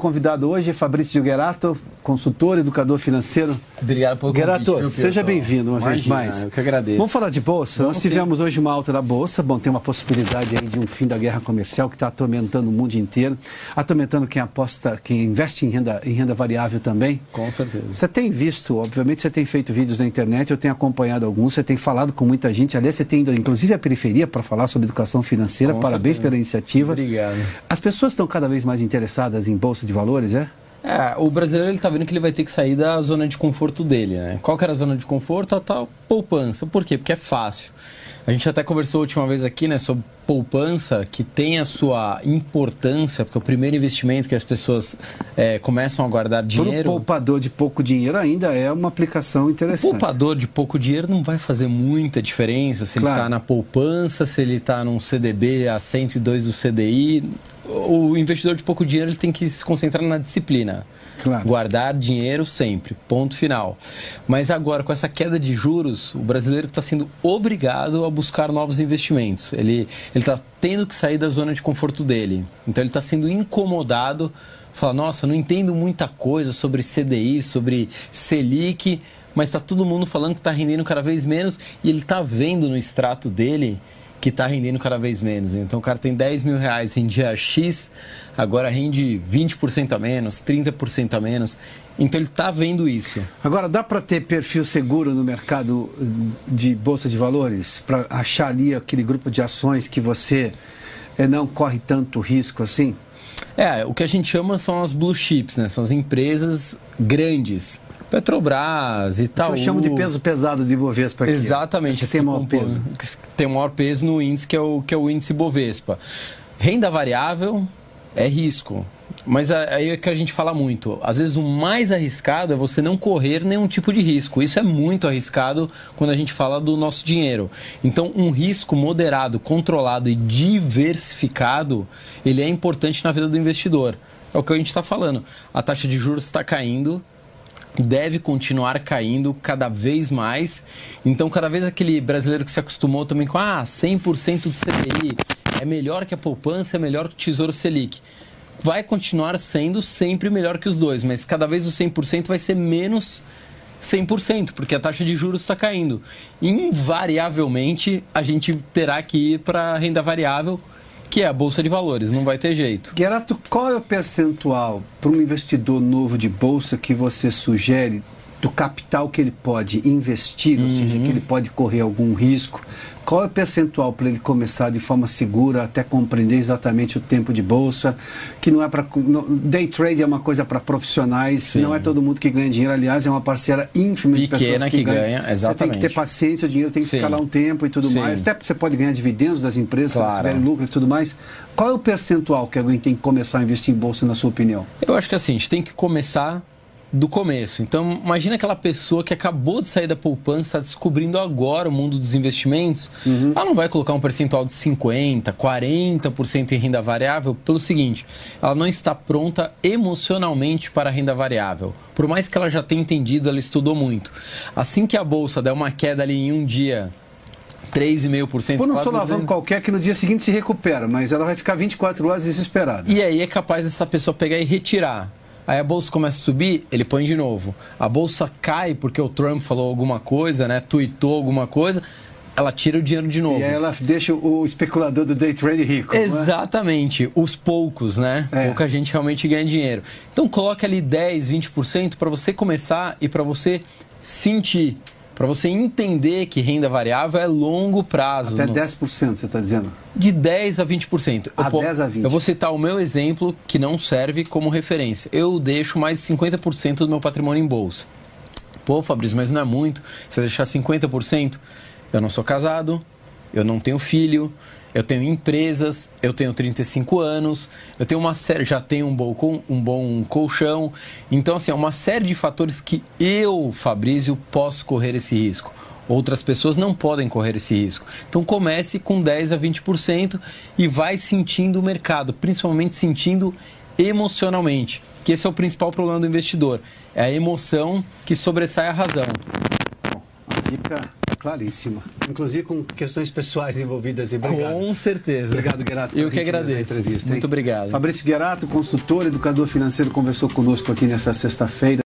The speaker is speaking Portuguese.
convidado hoje é Fabrício Gerato, consultor, educador financeiro. Obrigado pelo Gerato, convite. seja bem-vindo uma Imagina, vez mais. Eu que agradeço. Vamos falar de bolsa? Vamos Nós tivemos hoje uma alta da bolsa. Bom, tem uma possibilidade aí de um fim da guerra comercial que está atormentando o mundo inteiro, atormentando quem aposta, quem investe em renda, em renda variável também. Com certeza. Você tem visto, obviamente você tem feito vídeos na internet, eu tenho acompanhado alguns, você tem falado com muita gente. Aliás, você tem ido inclusive a periferia para falar sobre educação financeira. Com Parabéns certeza. pela iniciativa. Obrigado. As pessoas estão cada vez mais interessadas em bolsa de valores, é? É, o brasileiro ele tá vendo que ele vai ter que sair da zona de conforto dele, né? Qual que era a zona de conforto? A tal poupança. Por quê? Porque é fácil. A gente até conversou a última vez aqui, né, sobre poupança, que tem a sua importância, porque é o primeiro investimento que as pessoas é, começam a guardar o dinheiro. poupador de pouco dinheiro ainda é uma aplicação O interessante. poupador de pouco dinheiro não vai fazer muita diferença se ele Claro. está na poupança, se ele está num CDB a 102 do CDI. O investidor de pouco dinheiro ele tem que se concentrar na disciplina. Claro. Guardar dinheiro sempre, ponto final. Mas agora, com essa queda de juros, o brasileiro está sendo obrigado a buscar novos investimentos. Ele está tendo que sair da zona de conforto dele. Então, ele está sendo incomodado. Fala, nossa, não entendo muita coisa sobre CDI, sobre Selic, mas está todo mundo falando que está rendendo cada vez menos e ele está vendo no extrato dele que está rendendo cada vez menos. Então o cara tem 10 mil reais em dia X, agora rende 20% a menos, 30% a menos. Então ele está vendo isso. Agora, dá para ter perfil seguro no mercado eh, de bolsa de valores? Para achar ali aquele grupo de ações que você eh, não corre tanto risco assim? É, o que a gente chama são as blue chips, né? São as empresas grandes. Petrobras e tal. Eu chamo de peso pesado de Ibovespa aqui. Exatamente. Que tem maior peso. Tem o maior peso no índice, que é o, que é o índice Bovespa. Renda variável é risco. Mas a- aí é que a gente fala muito. Às vezes o mais arriscado é você não correr nenhum tipo de risco. Isso é muito arriscado quando a gente fala do nosso dinheiro. Então, um risco moderado, controlado e diversificado, ele é importante na vida do investidor. É o que a gente está falando. A taxa de juros está caindo, deve continuar caindo cada vez mais. Então, cada vez aquele brasileiro que se acostumou também com ah, 100% do CDI é melhor que a poupança, é melhor que o Tesouro Selic. Vai continuar sendo sempre melhor que os dois, mas cada vez o 100% vai ser menos 100%, porque a taxa de juros está caindo. Invariavelmente, a gente terá que ir para renda variável, que é a bolsa de valores, não vai ter jeito. Gerato, qual é o percentual para um investidor novo de bolsa que você sugere do capital que ele pode investir, ou seja, Uhum. que ele pode correr algum risco? Qual é o percentual para ele começar de forma segura até compreender exatamente o tempo de bolsa? Que não é para. Day trade é uma coisa para profissionais, Sim. não é todo mundo que ganha dinheiro. Aliás, é uma parcela ínfima de Pequena pessoas que, que ganham. ganha, Você tem que exatamente. ter paciência, o dinheiro tem que Sim. ficar lá um tempo e tudo Sim. mais. Até você pode ganhar dividendos das empresas, se Claro. tiverem lucro e tudo mais. Qual é o percentual que alguém tem que começar a investir em bolsa, na sua opinião? Eu acho que assim, a gente tem que começar do começo. Então, imagina aquela pessoa que acabou de sair da poupança, está descobrindo agora o mundo dos investimentos. Ela não vai colocar um percentual de 50%, 40% em renda variável pelo seguinte: ela não está pronta emocionalmente para a renda variável. Por mais que ela já tenha entendido, ela estudou muito. Assim que a bolsa der uma queda ali em um dia. 3,5%. Põe um 4%, solavanco qualquer que no dia seguinte se recupera, mas ela vai ficar 24 horas desesperada. E aí é capaz dessa pessoa pegar e retirar. Aí a bolsa começa a subir, ele põe de novo. A bolsa cai porque o Trump falou alguma coisa, né? Tweetou alguma coisa, ela tira o dinheiro de novo. E aí ela deixa o especulador do day trade rico. não é? Exatamente, os poucos, né? É. Pouca gente realmente ganha dinheiro. Então coloca ali 10, 20% para você começar e para você sentir, para você entender que renda variável é longo prazo. Até no- 10% você está dizendo. de 10 a 20%. Eu, A po- 10 a 20. Eu vou citar o meu exemplo, que não serve como referência. Eu deixo mais de 50% do meu patrimônio em bolsa. Pô, Fabrício, mas não é muito. Se eu deixar 50%, eu não sou casado, eu não tenho filho, eu tenho empresas, eu tenho 35 anos, eu tenho uma série, já tenho um bom, um bom colchão. Então, assim, é uma série de fatores que eu, Fabrício, posso correr esse risco. Outras pessoas não podem correr esse risco. Então comece com 10 a 20% e vai sentindo o mercado, principalmente sentindo emocionalmente. Que esse é o principal problema do investidor. É a emoção que sobressai a razão. A dica claríssima. Inclusive com questões pessoais envolvidas. Obrigado. Com certeza. Obrigado, Guerato. Eu que agradeço. Entrevista, Muito obrigado. Fabrício Guerato, consultor, educador financeiro, conversou conosco aqui nessa sexta-feira.